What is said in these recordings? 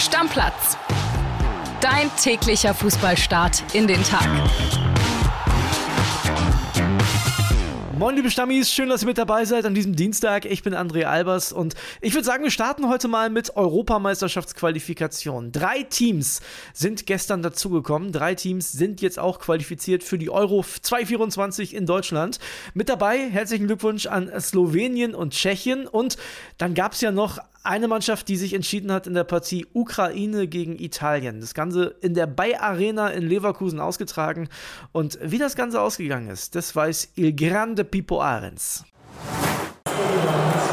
Stammplatz. Dein täglicher Fußballstart in den Tag. Moin, liebe Stammis, schön, dass ihr mit dabei seid an diesem Dienstag. Ich bin André Albers und ich würde sagen, wir starten heute mal mit Europameisterschaftsqualifikation. Drei Teams sind gestern dazugekommen. Drei Teams sind jetzt auch qualifiziert für die Euro 2024 in Deutschland. Mit dabei herzlichen Glückwunsch an Slowenien und Tschechien. Und dann gab es ja noch eine Mannschaft, die sich entschieden hat in der Partie Ukraine gegen Italien. Das Ganze in der Bay Arena in Leverkusen ausgetragen. Und wie das Ganze ausgegangen ist, das weiß Il Grande Pippo Arens.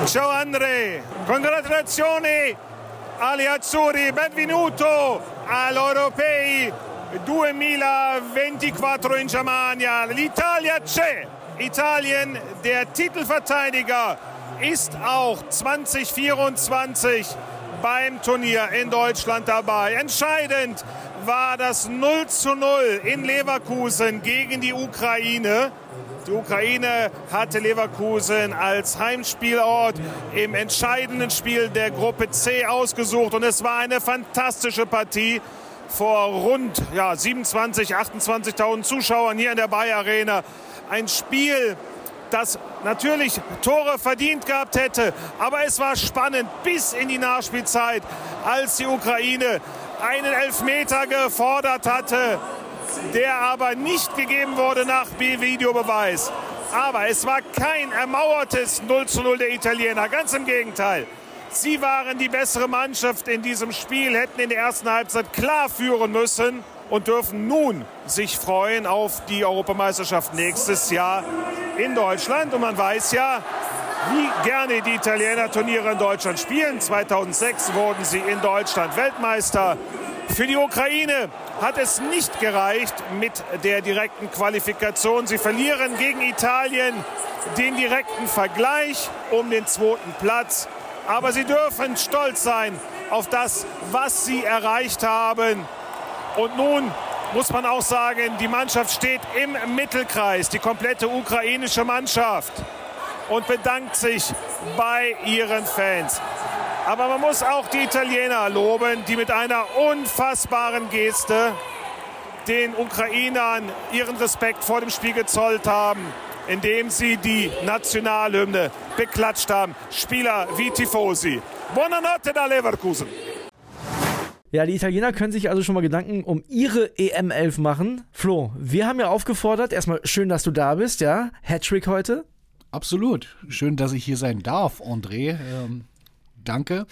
Ciao André, congratulazioni agli Azzurri, benvenuto all'Europei 2024 in Germania. L'Italia c'è, Italien der Titelverteidiger ist auch 2024 beim Turnier in Deutschland dabei. Entscheidend war das 0 zu 0 in Leverkusen gegen die Ukraine. Die Ukraine hatte Leverkusen als Heimspielort im entscheidenden Spiel der Gruppe C ausgesucht und es war eine fantastische Partie vor rund ja, 27, 28.000 Zuschauern hier in der Bayer Arena. Ein Spiel, das natürlich Tore verdient gehabt hätte. Aber es war spannend bis in die Nachspielzeit, als die Ukraine einen Elfmeter gefordert hatte, der aber nicht gegeben wurde nach Videobeweis. Aber es war kein ermauertes 0 zu 0 der Italiener, ganz im Gegenteil. Sie waren die bessere Mannschaft in diesem Spiel, hätten in der ersten Halbzeit klar führen müssen und dürfen nun sich freuen auf die Europameisterschaft nächstes Jahr in Deutschland. Und man weiß ja, wie gerne die Italiener Turniere in Deutschland spielen. 2006 wurden sie in Deutschland Weltmeister. Für die Ukraine hat es nicht gereicht mit der direkten Qualifikation. Sie verlieren gegen Italien den direkten Vergleich um den zweiten Platz. Aber sie dürfen stolz sein auf das, was sie erreicht haben. Und nun muss man auch sagen, die Mannschaft steht im Mittelkreis, die komplette ukrainische Mannschaft und bedankt sich bei ihren Fans. Aber man muss auch die Italiener loben, die mit einer unfassbaren Geste den Ukrainern ihren Respekt vor dem Spiel gezollt haben, indem sie die Nationalhymne beklatscht haben. Spieler wie Tifosi. Buonanotte da Leverkusen. Ja, die Italiener können sich also schon mal Gedanken um ihre EM11 machen. Flo, wir haben ja aufgefordert, erstmal schön, dass du da bist, ja? Hattrick heute. Absolut. Schön, dass ich hier sein darf, André. Ähm, danke.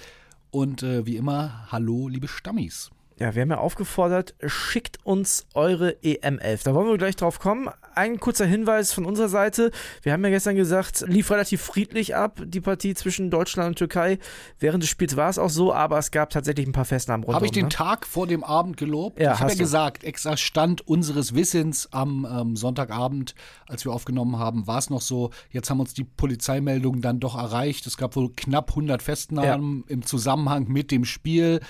Und äh, wie immer, hallo, liebe Stammis. Ja, wir haben ja aufgefordert, schickt uns eure EM11. Da wollen wir gleich drauf kommen. Ein kurzer Hinweis von unserer Seite. Wir haben ja gestern gesagt, lief relativ friedlich ab, die Partie zwischen Deutschland und Türkei. Während des Spiels war es auch so, aber es gab tatsächlich ein paar Festnahmen rundherum. Habe ich den ne? Tag vor dem Abend gelobt? Ja, ich habe ja gesagt, extra Stand unseres Wissens am ähm, Sonntagabend, als wir aufgenommen haben, war es noch so. Jetzt haben uns die Polizeimeldungen dann doch erreicht. Es gab wohl knapp 100 Festnahmen im Zusammenhang mit dem Spiel.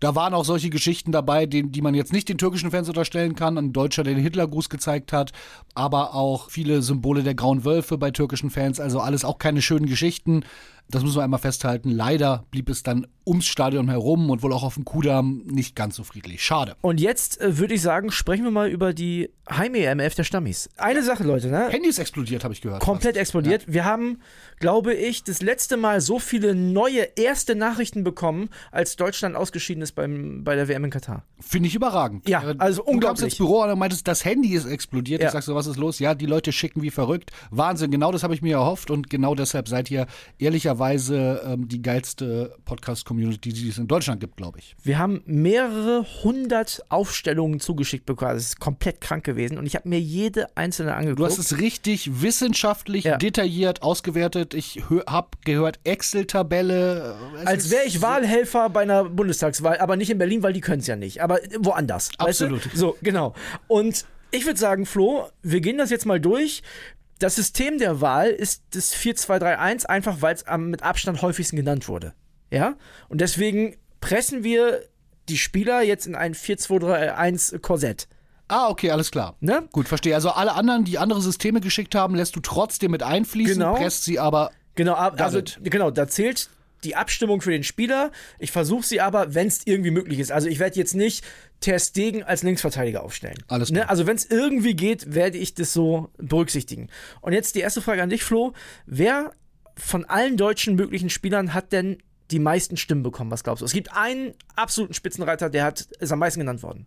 Da waren auch solche Geschichten dabei, die, die man jetzt nicht den türkischen Fans unterstellen kann. Ein Deutscher, der den Hitlergruß gezeigt hat, aber auch viele Symbole der grauen Wölfe bei türkischen Fans. Also alles auch keine schönen Geschichten. Das müssen wir einmal festhalten. Leider blieb es dann ums Stadion herum und wohl auch auf dem Kudamm nicht ganz so friedlich. Schade. Und jetzt äh, würde ich sagen, sprechen wir mal über die Heim-EMF der Stammis. Eine Sache, Leute, ne? Handy ist explodiert, habe ich gehört. komplett fast. explodiert. Wir haben, glaube ich, das letzte Mal so viele neue erste Nachrichten bekommen, als Deutschland ausgeschieden ist beim, bei der WM in Katar. Finde ich überragend. Ja, also Du kamst unglaublich. ins Büro und meintest, das Handy ist explodiert. Ja. Ich sag so, was ist los? Ja, die Leute schicken wie verrückt. Wahnsinn, genau das habe ich mir erhofft und genau deshalb seid ihr ehrlicherweise ähm, die geilste Podcast-Community, die es in Deutschland gibt, glaube ich. Wir haben mehrere hundert Aufstellungen zugeschickt bekommen. Das ist komplett krank gewesen und ich habe mir jede einzelne angeguckt. Du hast es richtig wissenschaftlich, Ja. detailliert ausgewertet. Ich habe gehört, Excel-Tabelle. äh, als wäre ich Wahlhelfer bei einer Bundestagswahl, aber nicht in Berlin, weil die können es ja nicht, aber woanders. Absolut. Weißt du? So, genau. Und ich würde sagen, Flo, wir gehen das jetzt mal durch. Das System der Wahl ist das 4-2-3-1, einfach weil es am mit Abstand häufigsten genannt wurde. Ja? Und deswegen pressen wir die Spieler jetzt in ein 4-2-3-1-Korsett. Ah, okay, alles klar. Ne? Gut, verstehe. Also alle anderen, die andere Systeme geschickt haben, lässt du trotzdem mit einfließen, Genau. presst sie aber Genau, also genau, da zählt die Abstimmung für den Spieler. Ich versuche sie aber, wenn es irgendwie möglich ist. Also ich werde jetzt nicht Ter Stegen als Linksverteidiger aufstellen. Alles ne? klar. Also wenn es irgendwie geht, werde ich das so berücksichtigen. Und jetzt die erste Frage an dich, Flo. Wer von allen deutschen möglichen Spielern hat denn die meisten Stimmen bekommen? Was glaubst du? Es gibt einen absoluten Spitzenreiter, der hat, ist am meisten genannt worden.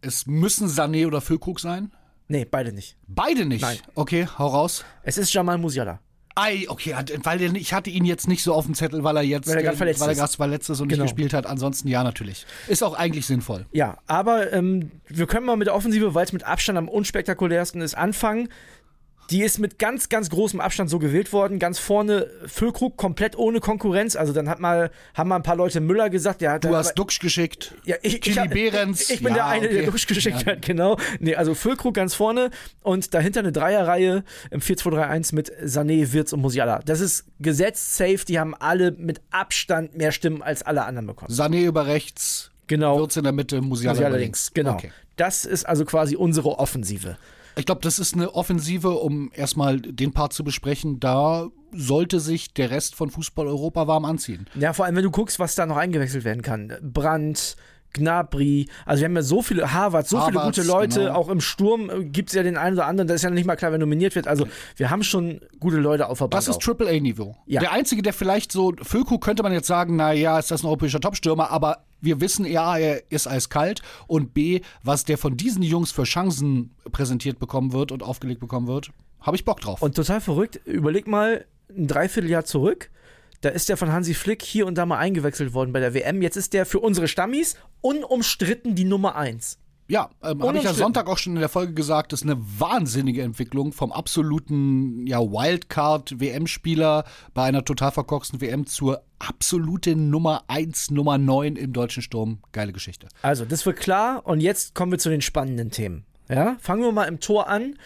Es müssen Sané oder Füllkrug sein? Nee, beide nicht. Beide nicht. Nein. Okay, hau raus. Es ist Jamal Musiala. Ei, okay, weil ich hatte ihn jetzt nicht so auf dem Zettel, weil er jetzt Weil er grad äh, verletzt weil er ist. gerade verletzt ist und Genau. nicht gespielt hat. Ansonsten ja, natürlich. Ist auch eigentlich sinnvoll. Ja, aber ähm, wir können mal mit der Offensive, weil es mit Abstand am unspektakulärsten ist, anfangen. Die ist mit ganz, ganz großem Abstand so gewählt worden. Ganz vorne Füllkrug komplett ohne Konkurrenz. Also dann hat mal, haben mal ein paar Leute Müller gesagt, der hat Du hast Duxch geschickt. ja, ich, ich, hab- Behrens. ich bin Ja, der eine, der okay. durchgeschickt Ja. hat, genau. Nee, also Füllkrug ganz vorne und dahinter eine Dreierreihe im 4-2-3-1 mit Sané, Wirtz und Musiala. Das ist gesetzt, safe. Die haben alle mit Abstand mehr Stimmen als alle anderen bekommen. Sané über rechts, Genau. Wirtz in der Mitte, Musiala, Musiala links. genau. Okay. Das ist also quasi unsere Offensive. Ich glaube, das ist eine Offensive, um erstmal den Part zu besprechen. Da sollte sich der Rest von Fußball Europa warm anziehen. Ja, vor allem, wenn du guckst, was da noch eingewechselt werden kann. Brandt, Gnabry, also wir haben ja so viele, Harvard, so viele Havertz, gute Leute, genau. auch im Sturm gibt es ja den einen oder anderen, das ist ja nicht mal klar, wer nominiert wird. Also wir haben schon gute Leute auf der Bank. Das ist auch. Triple-A-Niveau. Ja. Der einzige, der vielleicht so, Füllkrug könnte man jetzt sagen, na ja, ist das ein europäischer Topstürmer, aber wir wissen, ja, er ist eiskalt und B, was der von diesen Jungs für Chancen präsentiert bekommen wird und aufgelegt bekommen wird, habe ich Bock drauf. Und total verrückt, überleg mal ein Dreivierteljahr zurück. Da ist der von Hansi Flick hier und da mal eingewechselt worden bei der WM. Jetzt ist der für unsere Stammis unumstritten die Nummer 1. Ja, ähm, habe ich ja. Sonntag auch schon in der Folge gesagt, das ist eine wahnsinnige Entwicklung vom absoluten ja, Wildcard-WM-Spieler bei einer total verkorksten WM zur absoluten Nummer 1, Nummer 9 im deutschen Sturm. Geile Geschichte. Also, das wird klar. Und jetzt kommen wir zu den spannenden Themen. Ja, fangen wir mal im Tor an.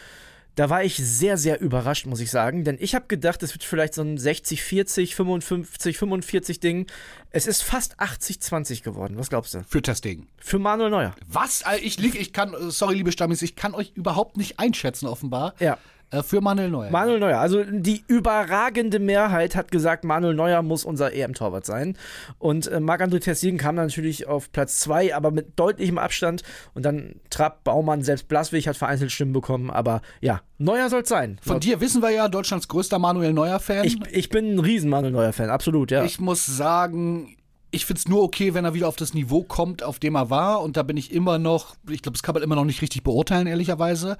Da war ich sehr, sehr überrascht, muss ich sagen. Denn ich habe gedacht, es wird vielleicht so ein 60-40, 55-45 Ding. Es ist fast 80-20 geworden. Was glaubst du? Für Testegen. Für Manuel Neuer. Was? Äh, Ich lieg, ich kann, äh, sorry, liebe Stammis, ich kann euch überhaupt nicht einschätzen, offenbar. Ja. Äh, Für Manuel Neuer. Manuel Neuer. Also die überragende Mehrheit hat gesagt, Manuel Neuer muss unser EM-Torwart sein. Und äh, Marc-André Stegen kam dann natürlich auf Platz 2, aber mit deutlichem Abstand. Und dann Trapp, Baumann, selbst Blaswig hat vereinzelt Stimmen bekommen. Aber ja, Neuer soll es sein. Von dir wissen wir ja, Deutschlands größter Manuel Neuer-Fan. Ich, ich bin ein riesen Manuel Neuer-Fan, absolut, ja. Ich muss sagen, ich finde es nur okay, wenn er wieder auf das Niveau kommt, auf dem er war. Und da bin ich immer noch, ich glaube, das kann man immer noch nicht richtig beurteilen, ehrlicherweise.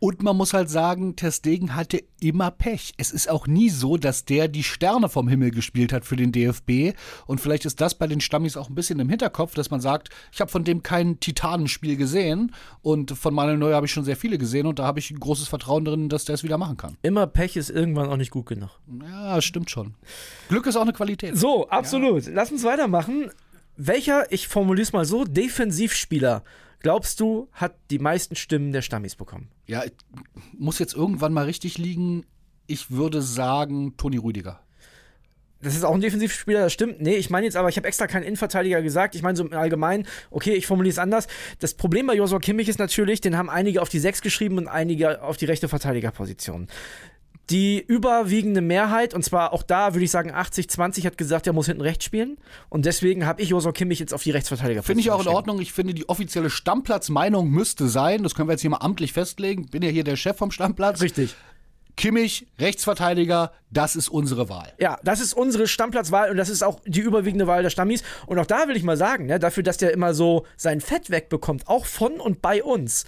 Und man muss halt sagen, Ter Stegen hatte immer Pech. Es ist auch nie so, dass der die Sterne vom Himmel gespielt hat für den DFB. Und vielleicht ist das bei den Stammis auch ein bisschen im Hinterkopf, dass man sagt, ich habe von dem kein Titanenspiel gesehen. Und von Manuel Neuer habe ich schon sehr viele gesehen. Und da habe ich ein großes Vertrauen drin, dass der es wieder machen kann. Immer Pech ist irgendwann auch nicht gut genug. Ja, stimmt schon. Glück ist auch eine Qualität. So, absolut. Lass uns weitermachen. Welcher, ich formuliere es mal so, Defensivspieler, glaubst du, hat die meisten Stimmen der Stammis bekommen? Ja, ich- muss jetzt irgendwann mal richtig liegen. Ich würde sagen, Toni Rüdiger. Das ist auch ein Defensivspieler, das stimmt. Nee, ich meine jetzt aber, ich habe extra keinen Innenverteidiger gesagt. Ich meine so im Allgemeinen, okay, ich formuliere es anders. Das Problem bei Josua Kimmich ist natürlich, den haben einige auf die 6 geschrieben und einige auf die rechte Verteidigerposition. Die überwiegende Mehrheit, und zwar auch da würde ich sagen 80-20, hat gesagt, er muss hinten rechts spielen. Und deswegen habe ich Josua Kimmich jetzt auf die Rechtsverteidigerposition Finde ich auch in. Ordnung. Ich finde, die offizielle Stammplatzmeinung müsste sein, das können wir jetzt hier mal amtlich festlegen. Bin ja hier der Chef vom Stammplatz. Richtig. Kimmich, Rechtsverteidiger, das ist unsere Wahl. Ja, das ist unsere Stammplatzwahl und das ist auch die überwiegende Wahl der Stammis. Und auch da will ich mal sagen, ne, dafür, dass der immer so sein Fett wegbekommt, auch von und bei uns,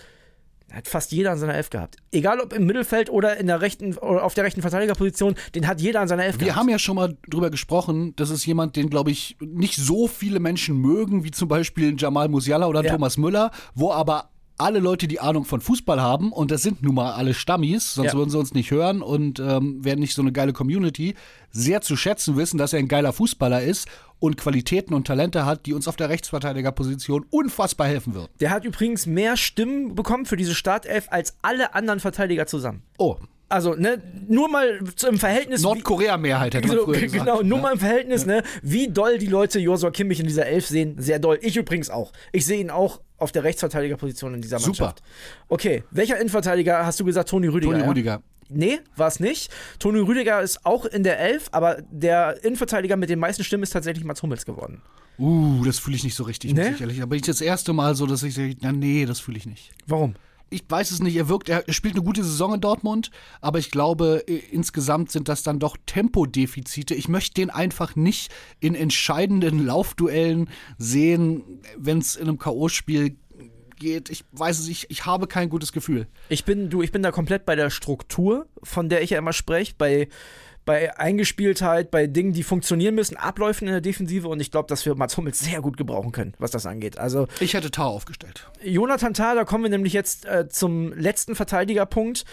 hat fast jeder an seiner Elf gehabt. Egal ob im Mittelfeld oder in der rechten oder auf der rechten Verteidigerposition, den hat jeder an seiner Elf Wir gehabt. haben ja schon mal drüber gesprochen, das ist jemand, den, glaube ich, nicht so viele Menschen mögen, wie zum Beispiel Jamal Musiala oder Ja. Thomas Müller, wo aber alle Leute, die Ahnung von Fußball haben, und das sind nun mal alle Stammis, sonst Ja. würden sie uns nicht hören und ähm, wären nicht so eine geile Community, sehr zu schätzen wissen, dass er ein geiler Fußballer ist und Qualitäten und Talente hat, die uns auf der Rechtsverteidigerposition unfassbar helfen würden. Der hat übrigens mehr Stimmen bekommen für diese Startelf als alle anderen Verteidiger zusammen. Oh, Also, ne, nur mal im Verhältnis. Nordkorea-Mehrheit hätte man So, früher gesagt. genau, nur Ja. mal im Verhältnis, ne, wie doll die Leute Josua Kimmich in dieser Elf sehen. Sehr doll. Ich übrigens auch. Ich sehe ihn auch auf der Rechtsverteidigerposition in dieser Super. Mannschaft. Okay, welcher Innenverteidiger hast du gesagt? Toni Rüdiger. Toni ja? Rüdiger. Nee, war es nicht. Toni Rüdiger ist auch in der Elf, aber der Innenverteidiger mit den meisten Stimmen ist tatsächlich Mats Hummels geworden. Uh, das fühle ich nicht so richtig, Nee? muss ich ehrlich. Aber ich das erste Mal so, dass ich sage, na nee, das fühle ich nicht. Warum? Ich weiß es nicht, er wirkt, er spielt eine gute Saison in Dortmund, aber ich glaube, insgesamt sind das dann doch Tempodefizite. Ich möchte den einfach nicht in entscheidenden Laufduellen sehen, wenn es in einem K.O.-Spiel geht. Ich weiß es, ich, ich habe kein gutes Gefühl. Ich bin, du, ich bin da komplett bei der Struktur, von der ich ja immer spreche, bei, bei Eingespieltheit, bei Dingen, die funktionieren müssen, Abläufen in der Defensive und ich glaube, dass wir Mats Hummels sehr gut gebrauchen können, was das angeht. Also Ich hätte Tau aufgestellt. Jonathan Tah, da kommen wir nämlich jetzt äh, zum letzten Verteidigerpunkt,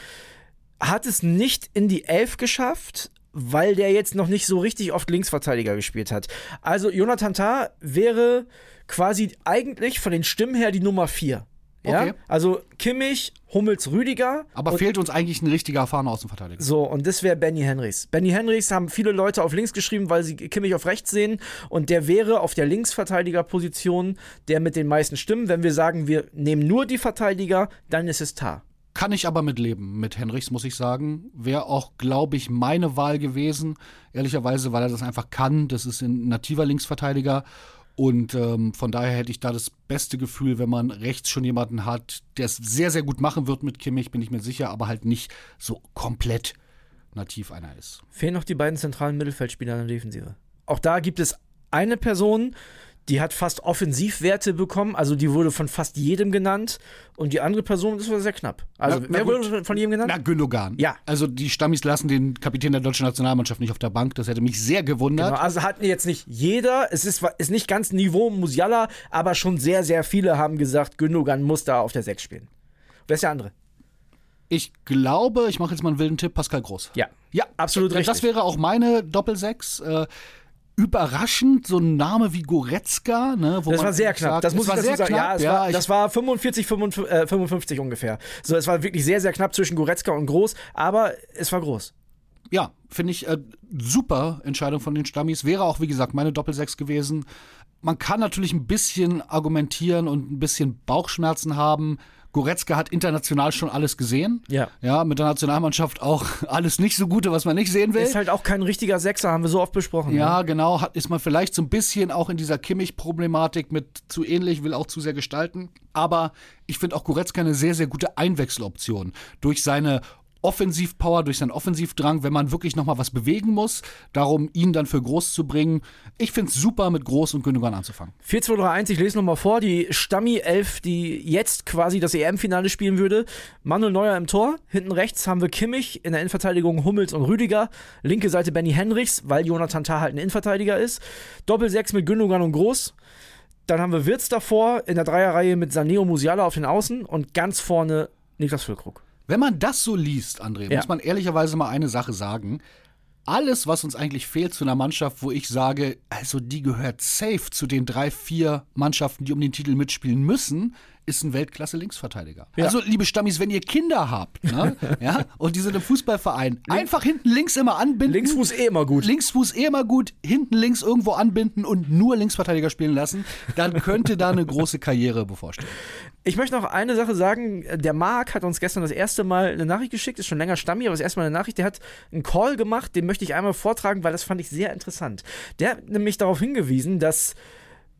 hat es nicht in die Elf geschafft, weil der jetzt noch nicht so richtig oft Linksverteidiger gespielt hat. Also Jonathan Tah wäre quasi eigentlich von den Stimmen her die Nummer 4. Ja? Okay. Also Kimmich, Hummels, Rüdiger. Aber fehlt uns eigentlich ein richtiger erfahrener Außenverteidiger. so, und das wäre Benny Henrichs. Benny Henrichs haben viele Leute auf links geschrieben, weil sie Kimmich auf rechts sehen. Und der wäre auf der Linksverteidigerposition der mit den meisten Stimmen. Wenn wir sagen, wir nehmen nur die Verteidiger, dann ist es Tar. Kann ich aber mitleben mit Henrichs, muss ich sagen. Wäre auch, glaube ich, meine Wahl gewesen. Ehrlicherweise, weil er das einfach kann. Das ist ein nativer Linksverteidiger. Und ähm, von daher hätte ich da das beste Gefühl, wenn man rechts schon jemanden hat, der es sehr, sehr gut machen wird mit Kimmich, bin ich mir sicher, aber halt nicht so komplett nativ einer ist. Fehlen noch die beiden zentralen Mittelfeldspieler in der Defensive. Auch da gibt es eine Person, die hat fast Offensivwerte bekommen, also die wurde von fast jedem genannt und die andere Person ist sehr knapp. Also na, wer na wurde von jedem genannt? Na, Gündogan. Ja. Also die Stammis lassen den Kapitän der deutschen Nationalmannschaft nicht auf der Bank, das hätte mich sehr gewundert. Genau, also hatten jetzt nicht jeder, es ist, ist nicht ganz Niveau Musiala, aber schon sehr, sehr viele haben gesagt, Gündogan muss da auf der 6 spielen. Wer ist der andere? Ich glaube, ich mache jetzt mal einen wilden Tipp, Pascal Groß. Ja. Ja, absolut das richtig. Das wäre auch meine Doppel-6. Äh, überraschend, so ein Name wie Goretzka. Ne, wo Das man war sehr knapp. sagt, das muss war ich dazu sehr sagen. knapp. Ja, war, das war 45, 55, äh, 55 ungefähr. So, es war wirklich sehr, sehr knapp zwischen Goretzka und Groß, aber es war groß. ja finde ich äh, super Entscheidung von den Stammis. Wäre auch, wie gesagt, meine Doppelsechs gewesen. Man kann natürlich ein bisschen argumentieren und ein bisschen Bauchschmerzen haben. Goretzka hat international schon alles gesehen. Ja. Ja, mit der Nationalmannschaft auch alles nicht so Gute, was man nicht sehen will. Ist halt auch kein richtiger Sechser, haben wir so oft besprochen. ne? Ja, genau. Hat, ist man vielleicht so ein bisschen auch in dieser Kimmich-Problematik mit zu ähnlich, will auch zu sehr gestalten. Aber ich finde auch Goretzka eine sehr, sehr gute Einwechseloption. Durch seine Offensivpower, durch seinen Offensivdrang, wenn man wirklich nochmal was bewegen muss, darum ihn dann für Groß zu bringen. Ich finde es super, mit Groß und Gündogan anzufangen. 4, 2, 3, 1, ich lese nochmal vor. Die Stammi-Elf, die jetzt quasi das EM-Finale spielen würde. Manuel Neuer im Tor. Hinten rechts haben wir Kimmich, in der Innenverteidigung Hummels und Rüdiger. Linke Seite Benny Henrichs, weil Jonathan Tah halt ein Innenverteidiger ist. Doppel-6 mit Gündogan und Groß. Dann haben wir Wirtz davor, in der Dreierreihe mit Saneo Musiala auf den Außen und ganz vorne Niklas Füllkrug. Wenn man das so liest, André, Ja. muss man ehrlicherweise mal eine Sache sagen. Alles, was uns eigentlich fehlt zu einer Mannschaft, wo ich sage, also die gehört safe zu den drei, vier Mannschaften, die um den Titel mitspielen müssen, ist ein Weltklasse-Linksverteidiger. Ja. Also, liebe Stammis, wenn ihr Kinder habt, ne, ja, und die sind im Fußballverein, einfach hinten links immer anbinden. Linksfuß eh immer gut. Linksfuß eh immer gut, hinten links irgendwo anbinden und nur Linksverteidiger spielen lassen, dann könnte da eine große Karriere bevorstehen. Ich möchte noch eine Sache sagen. Der Marc hat uns gestern das erste Mal eine Nachricht geschickt, ist schon länger Stammi, aber das erste Mal eine Nachricht. Der hat einen Call gemacht, den möchte ich einmal vortragen, weil das fand ich sehr interessant. Der hat nämlich darauf hingewiesen, dass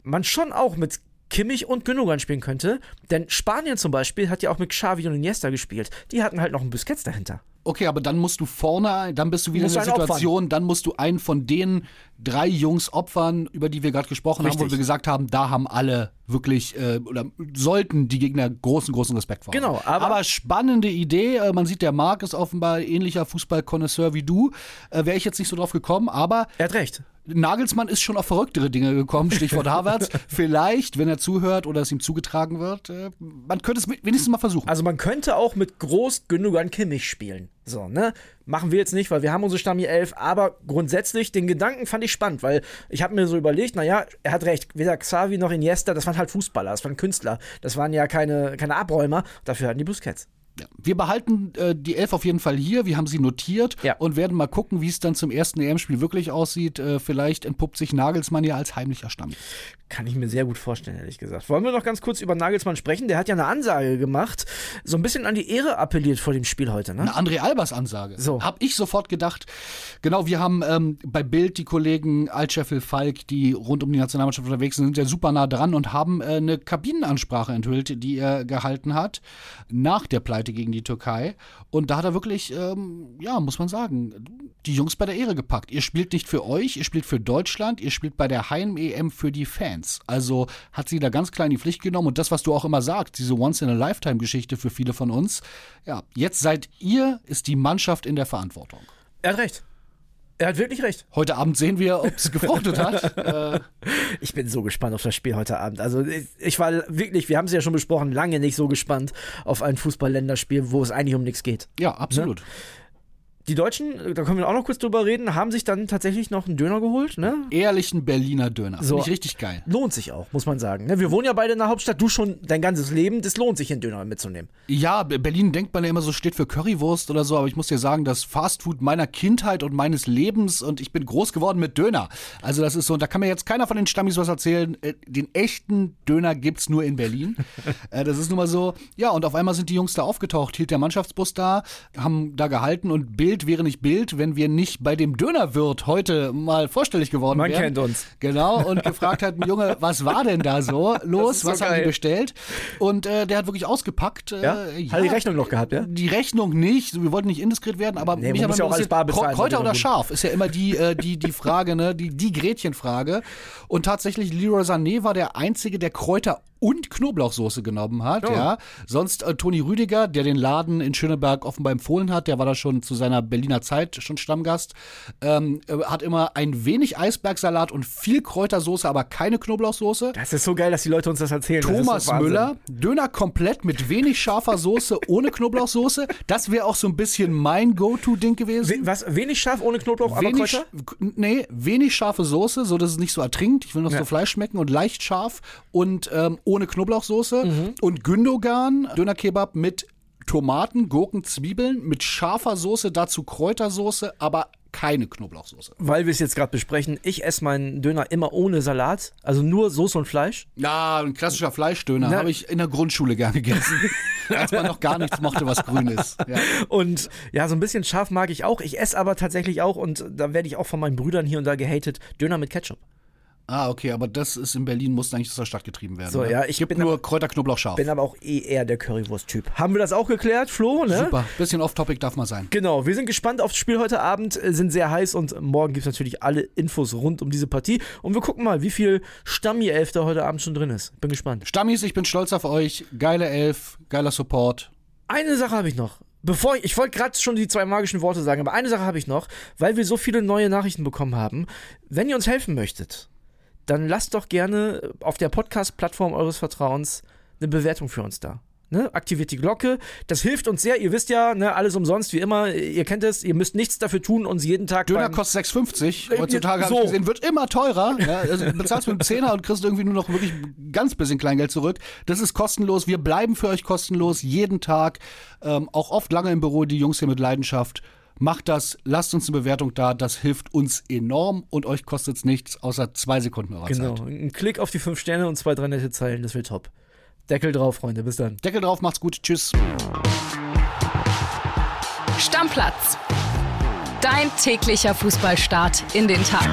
man schon auch mit Kimmich und Gündogan spielen könnte. Denn Spanien zum Beispiel hat ja auch mit Xavi und Iniesta gespielt. Die hatten halt noch einen Busquets dahinter. Okay, aber dann musst du vorne, dann bist du wieder in der Situation, dann musst du einen von den drei Jungs opfern, über die wir gerade gesprochen haben, wo Richtig. wir gesagt haben, da haben alle wirklich äh, oder sollten die Gegner großen, großen Respekt vor. haben. Genau, aber- spannende Idee. Äh, man sieht, der Marc ist offenbar ähnlicher Fußballkonnoisseur wie du. Äh, Wäre ich jetzt nicht so drauf gekommen, aber Er hat recht. Nagelsmann ist schon auf verrücktere Dinge gekommen, Stichwort Havertz. Vielleicht, wenn er zuhört oder es ihm zugetragen wird, äh, man könnte es wenigstens mal versuchen. Also man könnte auch mit Groß Gündogan Kimmich spielen. So, ne? Machen wir jetzt nicht, weil wir haben unsere Stammi 11, aber grundsätzlich den Gedanken fand ich spannend, weil ich habe mir so überlegt, naja, er hat recht, weder Xavi noch Iniesta, das waren halt Fußballer, das waren Künstler, das waren ja keine, keine Abräumer, dafür hatten die Busquets. Ja. Wir behalten äh, die Elf auf jeden Fall hier. Wir haben sie notiert Ja. und werden mal gucken, wie es dann zum ersten EM-Spiel wirklich aussieht. Äh, vielleicht entpuppt sich Nagelsmann ja als heimlicher Stamm. Kann ich mir sehr gut vorstellen, ehrlich gesagt. Wollen wir noch ganz kurz über Nagelsmann sprechen? Der hat ja eine Ansage gemacht, so ein bisschen an die Ehre appelliert vor dem Spiel heute, ne? Eine André Albers Ansage. So. Hab ich sofort gedacht. Genau, wir haben ähm, bei Bild die Kollegen Altscheffel, Falk, die rund um die Nationalmannschaft unterwegs sind, sind ja super nah dran und haben äh, eine Kabinenansprache enthüllt, die er gehalten hat nach der Pleite gegen die Türkei. Und da hat er wirklich, ähm, ja, muss man sagen, die Jungs bei der Ehre gepackt. Ihr spielt nicht für euch, ihr spielt für Deutschland, ihr spielt bei der Heim-EM für die Fans. Also hat sie da ganz klar in die Pflicht genommen. Und das, was du auch immer sagst, diese Once-in-a-Lifetime-Geschichte für viele von uns, ja, jetzt seid ihr, ist die Mannschaft in der Verantwortung. Er hat recht. Er hat wirklich recht. Heute Abend sehen wir, ob es gefruchtet hat. äh, Ich bin so gespannt auf das Spiel heute Abend. Also ich, ich war wirklich, wir haben es ja schon besprochen, lange nicht so gespannt auf ein Fußball-Länderspiel, wo es eigentlich um nichts geht. ja, absolut. Die Deutschen, da können wir auch noch kurz drüber reden, haben sich dann tatsächlich noch einen Döner geholt, ne? Ehrlichen Berliner Döner. So. Finde ich richtig geil. Lohnt sich auch, muss man sagen. ne? Wir wohnen ja beide in der Hauptstadt, du schon dein ganzes Leben, das lohnt sich, einen Döner mitzunehmen. Ja, Be- Berlin denkt man ja immer so, steht für Currywurst oder so, aber ich muss dir sagen, das Fastfood meiner Kindheit und meines Lebens und ich bin groß geworden mit Döner. Also das ist so, da kann mir jetzt keiner von den Stammis was erzählen. Äh, Den echten Döner gibt's nur in Berlin. äh, das ist nun mal so. Ja, und auf einmal sind die Jungs da aufgetaucht, hielt der Mannschaftsbus da, haben da gehalten und Bild wäre nicht Bild, wenn wir nicht bei dem Dönerwirt heute mal vorstellig geworden Man wären. kennt uns. Genau, und gefragt hat, Junge, was war denn da so los? ist so was haben die bestellt? Und äh, der hat wirklich ausgepackt. Äh, Ja? Hat die Rechnung noch gehabt, ja? Die Rechnung nicht. Wir wollten nicht indiskret werden, aber Nee, mich man aber muss ja auch alles bar bezahlen, Kräuter oder man scharf ist ja immer die, äh, die, die Frage, ne? die, die Gretchenfrage. Und tatsächlich, Leroy Sané war der Einzige, der Kräuter und Knoblauchsoße genommen hat. Oh. Ja. Sonst äh, Toni Rüdiger, der den Laden in Schöneberg offenbar empfohlen hat, der war da schon zu seiner Berliner Zeit schon Stammgast, ähm, äh, hat immer ein wenig Eisbergsalat und viel Kräutersoße, aber keine Knoblauchsoße. Das ist so geil, dass die Leute uns das erzählen. Das Thomas so Wahnsinn. Müller, Döner komplett mit wenig scharfer Soße, ohne Knoblauchsoße. Das wäre auch so ein bisschen mein Go-To-Ding gewesen. We was, wenig scharf ohne Knoblauch, aber Wenig, Kräuter? nee, wenig scharfe Soße, so dass es nicht so ertrinkt. Ich will noch so Fleisch schmecken und leicht scharf und ähm, ohne Knoblauchsoße. Mhm. Und Gündogan, Dönerkebab mit Tomaten, Gurken, Zwiebeln, mit scharfer Soße, dazu Kräutersoße, aber keine Knoblauchsoße. Weil wir es jetzt gerade besprechen, ich esse meinen Döner immer ohne Salat, also nur Soße und Fleisch. Ja, ein klassischer Fleischdöner habe ich in der Grundschule gern gegessen. als man noch gar nichts mochte, was grün ist. Ja. Und ja, so ein bisschen scharf mag ich auch. Ich esse aber tatsächlich auch, und da werde ich auch von meinen Brüdern hier und da gehatet, Döner mit Ketchup. Ah, okay, aber das ist in Berlin, muss eigentlich aus der Stadt getrieben werden. So, oder? ja, ich Gibt bin nur Kräuter, Knoblauch, scharf. Bin aber auch eh eher der Currywurst-Typ. Haben wir das auch geklärt, Flo? Ne? Super, bisschen off-topic darf mal sein. Genau, wir sind gespannt aufs Spiel heute Abend, äh, sind sehr heiß und morgen gibt es natürlich alle Infos rund um diese Partie. Und wir gucken mal, wie viel Stammi-Elf da heute Abend schon drin ist. Bin gespannt. Stammis, ich bin stolz auf euch. Geile Elf, geiler Support. Eine Sache habe ich noch. Bevor ich, ich wollte gerade schon die zwei magischen Worte sagen, aber eine Sache habe ich noch, weil wir so viele neue Nachrichten bekommen haben. Wenn ihr uns helfen möchtet, dann lasst doch gerne auf der Podcast-Plattform eures Vertrauens eine Bewertung für uns da. Ne? Aktiviert die Glocke. Das hilft uns sehr. Ihr wisst ja, ne, alles umsonst, wie immer. Ihr kennt es. Ihr müsst nichts dafür tun, uns jeden Tag. Döner kostet 6,50. Äh, Heutzutage habe so. ich gesehen, wird immer teurer. Ja, also du bezahlst mit einem Zehner und kriegst irgendwie nur noch wirklich ganz bisschen Kleingeld zurück. Das ist kostenlos. Wir bleiben für euch kostenlos jeden Tag. Ähm, auch oft lange im Büro, die Jungs hier mit Leidenschaft. Macht das, lasst uns eine Bewertung da. Das hilft uns enorm und euch kostet es nichts, außer zwei Sekunden eurer Genau. Zeit. Ein Klick auf die fünf Sterne und zwei, drei nette Zeilen. Das wird top. Deckel drauf, Freunde. Bis dann. Deckel drauf, macht's gut. Tschüss. Stammplatz. Dein täglicher Fußballstart in den Tag.